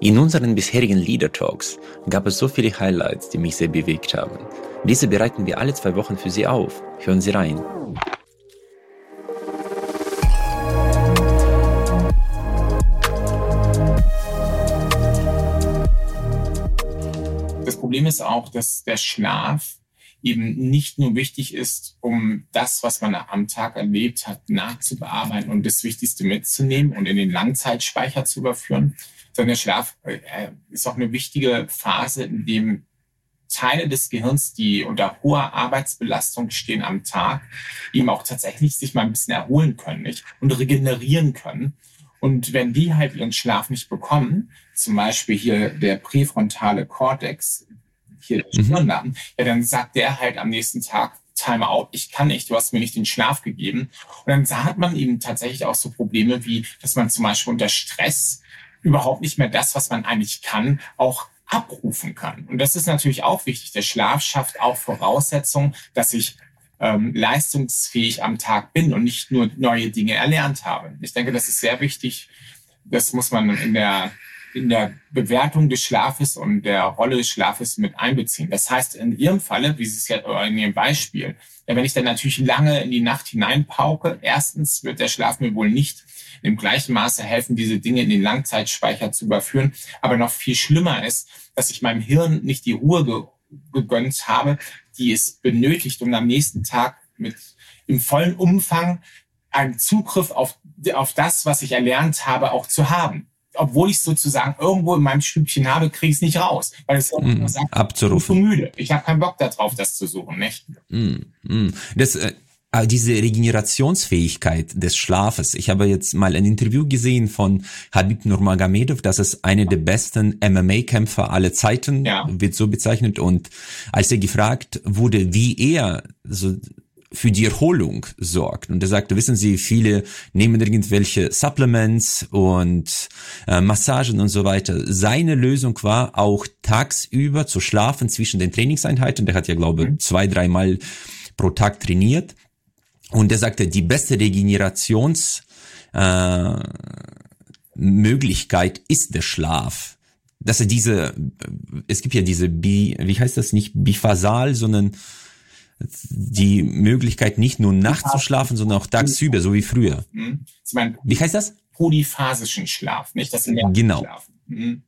In unseren bisherigen Leader Talks gab es so viele Highlights, die mich sehr bewegt haben. Diese bereiten wir alle zwei Wochen für Sie auf. Hören Sie rein. Das Problem ist auch, dass der Schlaf eben nicht nur wichtig ist, um das, was man am Tag erlebt hat, nachzubearbeiten und das Wichtigste mitzunehmen und in den Langzeitspeicher zu überführen, sondern der Schlaf äh, ist auch eine wichtige Phase, in dem Teile des Gehirns, die unter hoher Arbeitsbelastung stehen am Tag, eben auch tatsächlich sich mal ein bisschen erholen können nicht? und regenerieren können. Und wenn die halt ihren Schlaf nicht bekommen, zum Beispiel hier der präfrontale Kortex, hier der Stirnlappen, mhm. ja, dann sagt der halt am nächsten Tag, Time out, ich kann nicht, du hast mir nicht den Schlaf gegeben. Und dann hat man eben tatsächlich auch so Probleme wie, dass man zum Beispiel unter Stress überhaupt nicht mehr das, was man eigentlich kann, auch abrufen kann. Und das ist natürlich auch wichtig. Der Schlaf schafft auch Voraussetzungen, dass ich ähm, leistungsfähig am Tag bin und nicht nur neue Dinge erlernt habe. Ich denke, das ist sehr wichtig. Das muss man in der, in der Bewertung des Schlafes und der Rolle des Schlafes mit einbeziehen. Das heißt, in Ihrem Falle, wie Sie es ja in Ihrem Beispiel, wenn ich dann natürlich lange in die Nacht hineinpauke, erstens wird der Schlaf mir wohl nicht im gleichen Maße helfen, diese Dinge in den Langzeitspeicher zu überführen. Aber noch viel schlimmer ist, dass ich meinem Hirn nicht die Ruhe ge gegönnt habe, die es benötigt, um am nächsten Tag mit im vollen Umfang einen Zugriff auf, auf das, was ich erlernt habe, auch zu haben. Obwohl ich es sozusagen irgendwo in meinem Stübchen habe, kriege ich es nicht raus. Weil es mm, sagt, abzurufen. ich bin zu müde. Ich habe keinen Bock darauf, das zu suchen. Nicht? Mm, mm. Das, äh, Ah, diese Regenerationsfähigkeit des Schlafes. Ich habe jetzt mal ein Interview gesehen von Habib Nurmagomedov, das ist einer der besten MMA-Kämpfer aller Zeiten, ja. wird so bezeichnet. Und als er gefragt wurde, wie er so für die Erholung sorgt. Und er sagte, wissen Sie, viele nehmen irgendwelche Supplements und äh, Massagen und so weiter. Seine Lösung war auch tagsüber zu schlafen zwischen den Trainingseinheiten. Der hat ja, glaube ich, mhm. zwei, dreimal pro Tag trainiert und er sagte, die beste Regenerations äh, Möglichkeit ist der Schlaf. Dass er diese, es gibt ja diese, Bi, wie heißt das nicht biphasal, sondern die Möglichkeit nicht nur nachts zu schlafen, sondern auch tagsüber, so wie früher. Mhm. Wie heißt das? Polyphasischen Schlaf, nicht das Genau. Schlafen. Mhm.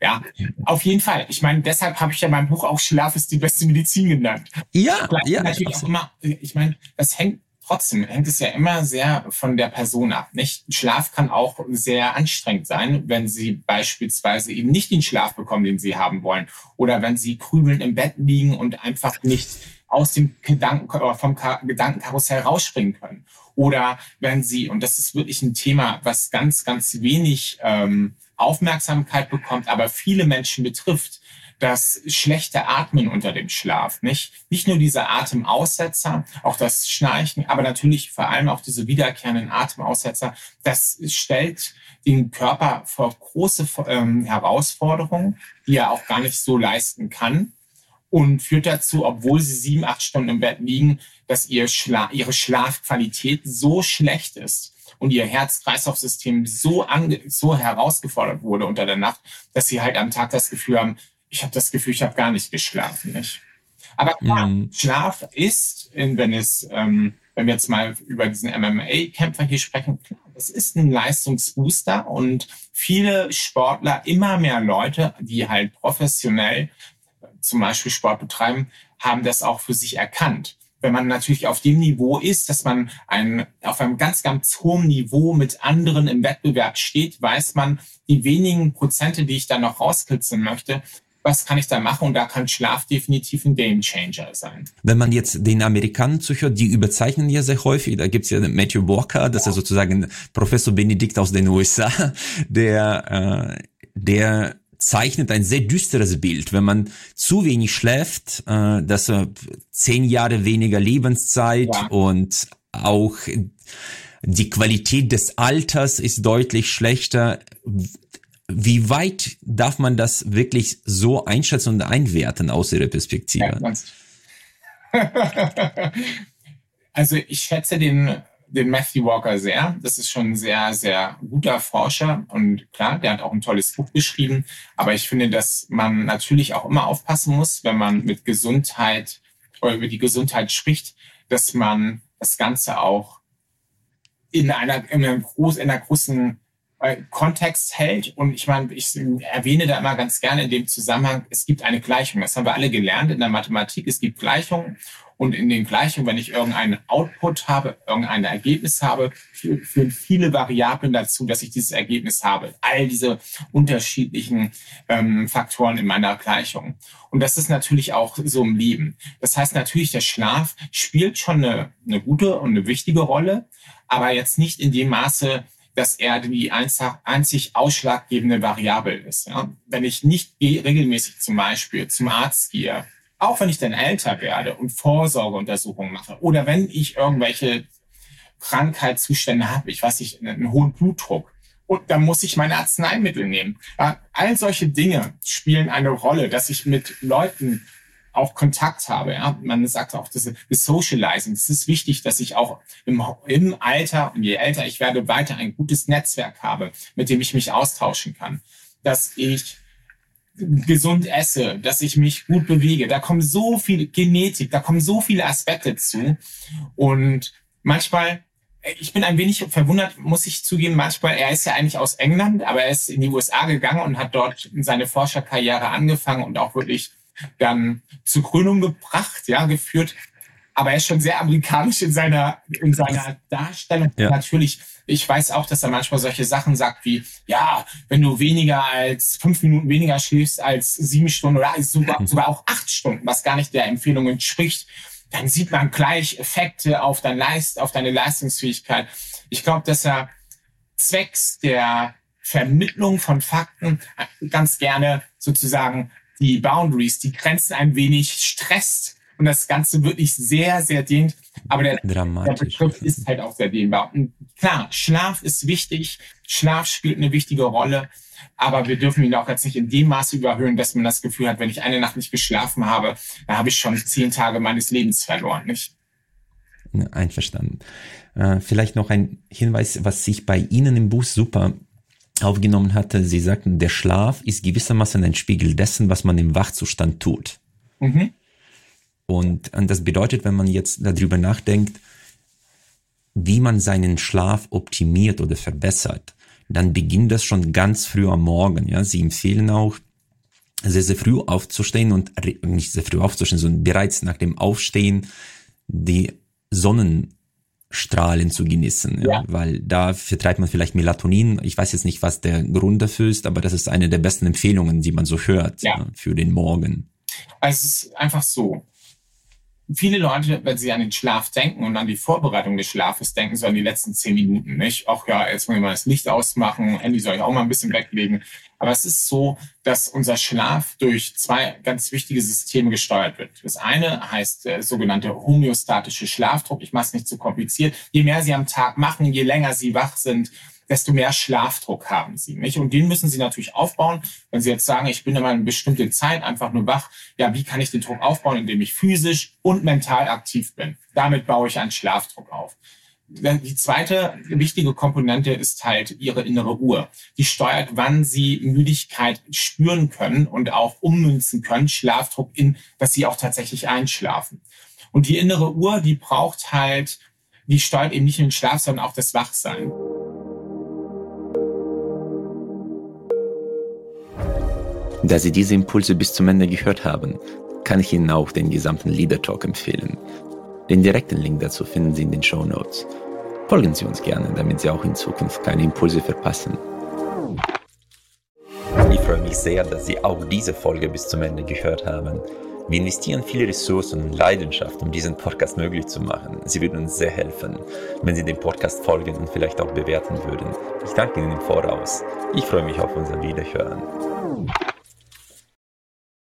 Ja, auf jeden Fall. Ich meine, deshalb habe ich ja mein Buch auch Schlaf ist die beste Medizin genannt. Ja, ja. Natürlich auch immer, ich meine, das hängt trotzdem, hängt es ja immer sehr von der Person ab. Nicht? Schlaf kann auch sehr anstrengend sein, wenn Sie beispielsweise eben nicht den Schlaf bekommen, den Sie haben wollen. Oder wenn Sie krümeln im Bett liegen und einfach nicht aus dem Gedanken, vom Gedankenkarussell rausspringen können. Oder wenn Sie, und das ist wirklich ein Thema, was ganz, ganz wenig ähm, Aufmerksamkeit bekommt, aber viele Menschen betrifft, das schlechte Atmen unter dem Schlaf, nicht? Nicht nur diese Atemaussetzer, auch das Schnarchen, aber natürlich vor allem auch diese wiederkehrenden Atemaussetzer. Das stellt den Körper vor große ähm, Herausforderungen, die er auch gar nicht so leisten kann und führt dazu, obwohl sie sieben, acht Stunden im Bett liegen, dass ihr Schla ihre Schlafqualität so schlecht ist, und ihr Herz-Kreislauf-System so, so herausgefordert wurde unter der Nacht, dass sie halt am Tag das Gefühl haben, ich habe das Gefühl, ich habe gar nicht geschlafen. Nicht? Aber klar, mhm. Schlaf ist, wenn es, ähm, wenn wir jetzt mal über diesen MMA-Kämpfer hier sprechen, klar, das ist ein Leistungsbooster und viele Sportler, immer mehr Leute, die halt professionell zum Beispiel Sport betreiben, haben das auch für sich erkannt wenn man natürlich auf dem Niveau ist, dass man ein, auf einem ganz, ganz hohen Niveau mit anderen im Wettbewerb steht, weiß man, die wenigen Prozente, die ich da noch rauskitzeln möchte, was kann ich da machen? Und da kann Schlaf definitiv ein Game Changer sein. Wenn man jetzt den Amerikanern zuhört, die überzeichnen ja sehr häufig. Da gibt's ja Matthew Walker, das ja. ist sozusagen Professor Benedikt aus den USA, der, äh, der zeichnet ein sehr düsteres Bild. Wenn man zu wenig schläft, äh, dass er zehn Jahre weniger Lebenszeit ja. und auch die Qualität des Alters ist deutlich schlechter. Wie weit darf man das wirklich so einschätzen und einwerten aus Ihrer Perspektive? Also ich schätze den den Matthew Walker sehr. Das ist schon ein sehr, sehr guter Forscher und klar, der hat auch ein tolles Buch geschrieben. Aber ich finde, dass man natürlich auch immer aufpassen muss, wenn man mit Gesundheit oder über die Gesundheit spricht, dass man das Ganze auch in einer, in einer, groß, in einer großen äh, Kontext hält. Und ich meine, ich erwähne da immer ganz gerne in dem Zusammenhang, es gibt eine Gleichung. Das haben wir alle gelernt in der Mathematik. Es gibt Gleichungen. Und in den Gleichungen, wenn ich irgendeinen Output habe, irgendein Ergebnis habe, führen viele Variablen dazu, dass ich dieses Ergebnis habe. All diese unterschiedlichen ähm, Faktoren in meiner Gleichung. Und das ist natürlich auch so im Leben. Das heißt natürlich, der Schlaf spielt schon eine, eine gute und eine wichtige Rolle, aber jetzt nicht in dem Maße, dass er die einzig ausschlaggebende Variable ist. Ja? Wenn ich nicht regelmäßig zum Beispiel zum Arzt gehe, auch wenn ich dann älter werde und Vorsorgeuntersuchungen mache oder wenn ich irgendwelche Krankheitszustände habe, ich weiß nicht, einen hohen Blutdruck, und dann muss ich meine Arzneimittel nehmen. Ja, all solche Dinge spielen eine Rolle, dass ich mit Leuten auch Kontakt habe. Ja? Man sagt auch, das, das Socializing. Es ist wichtig, dass ich auch im, im Alter, und je älter ich werde, weiter ein gutes Netzwerk habe, mit dem ich mich austauschen kann. Dass ich gesund esse, dass ich mich gut bewege. Da kommen so viel Genetik, da kommen so viele Aspekte zu. Und manchmal, ich bin ein wenig verwundert, muss ich zugeben, manchmal, er ist ja eigentlich aus England, aber er ist in die USA gegangen und hat dort seine Forscherkarriere angefangen und auch wirklich dann zur Krönung gebracht, ja, geführt. Aber er ist schon sehr amerikanisch in seiner, in seiner Darstellung. Ja. Natürlich ich weiß auch, dass er manchmal solche Sachen sagt wie, ja, wenn du weniger als fünf Minuten weniger schläfst als sieben Stunden oder sogar, sogar auch acht Stunden, was gar nicht der Empfehlung entspricht, dann sieht man gleich Effekte auf, dein Leist, auf deine Leistungsfähigkeit. Ich glaube, dass er zwecks der Vermittlung von Fakten ganz gerne sozusagen die Boundaries, die Grenzen ein wenig stresst und das Ganze wirklich sehr, sehr dehnt. Aber der, der Begriff ist halt auch sehr dehnbar. Und klar, Schlaf ist wichtig. Schlaf spielt eine wichtige Rolle. Aber wir dürfen ihn auch jetzt nicht in dem Maße überhöhen, dass man das Gefühl hat, wenn ich eine Nacht nicht geschlafen habe, dann habe ich schon zehn Tage meines Lebens verloren, nicht? Einverstanden. Äh, vielleicht noch ein Hinweis, was sich bei Ihnen im Buch super aufgenommen hatte. Sie sagten, der Schlaf ist gewissermaßen ein Spiegel dessen, was man im Wachzustand tut. Mhm. Und, und das bedeutet, wenn man jetzt darüber nachdenkt, wie man seinen Schlaf optimiert oder verbessert, dann beginnt das schon ganz früh am Morgen. Ja, sie empfehlen auch, sehr, sehr früh aufzustehen und nicht sehr früh aufzustehen, sondern bereits nach dem Aufstehen die Sonnenstrahlen zu genießen, ja. ja. weil da vertreibt man vielleicht Melatonin. Ich weiß jetzt nicht, was der Grund dafür ist, aber das ist eine der besten Empfehlungen, die man so hört ja. Ja, für den Morgen. Also es ist einfach so viele Leute, wenn sie an den Schlaf denken und an die Vorbereitung des Schlafes denken, so an die letzten zehn Minuten, nicht? Auch ja, jetzt wollen wir mal das Licht ausmachen, Handy soll ich auch mal ein bisschen weglegen. Aber es ist so, dass unser Schlaf durch zwei ganz wichtige Systeme gesteuert wird. Das eine heißt der sogenannte homöostatische Schlafdruck. Ich mache es nicht zu kompliziert. Je mehr Sie am Tag machen, je länger Sie wach sind, desto mehr Schlafdruck haben sie. Nicht? Und den müssen sie natürlich aufbauen. Wenn sie jetzt sagen, ich bin immer eine bestimmte Zeit einfach nur wach, ja, wie kann ich den Druck aufbauen, indem ich physisch und mental aktiv bin? Damit baue ich einen Schlafdruck auf. Die zweite wichtige Komponente ist halt ihre innere Uhr. Die steuert, wann sie Müdigkeit spüren können und auch ummünzen können, Schlafdruck in, dass sie auch tatsächlich einschlafen. Und die innere Uhr, die braucht halt, die steuert eben nicht nur den Schlaf, sondern auch das Wachsein. Da Sie diese Impulse bis zum Ende gehört haben, kann ich Ihnen auch den gesamten Leader Talk empfehlen. Den direkten Link dazu finden Sie in den Show Notes. Folgen Sie uns gerne, damit Sie auch in Zukunft keine Impulse verpassen. Ich freue mich sehr, dass Sie auch diese Folge bis zum Ende gehört haben. Wir investieren viele Ressourcen und Leidenschaft, um diesen Podcast möglich zu machen. Sie würden uns sehr helfen, wenn Sie dem Podcast folgen und vielleicht auch bewerten würden. Ich danke Ihnen im Voraus. Ich freue mich auf unser Wiederhören.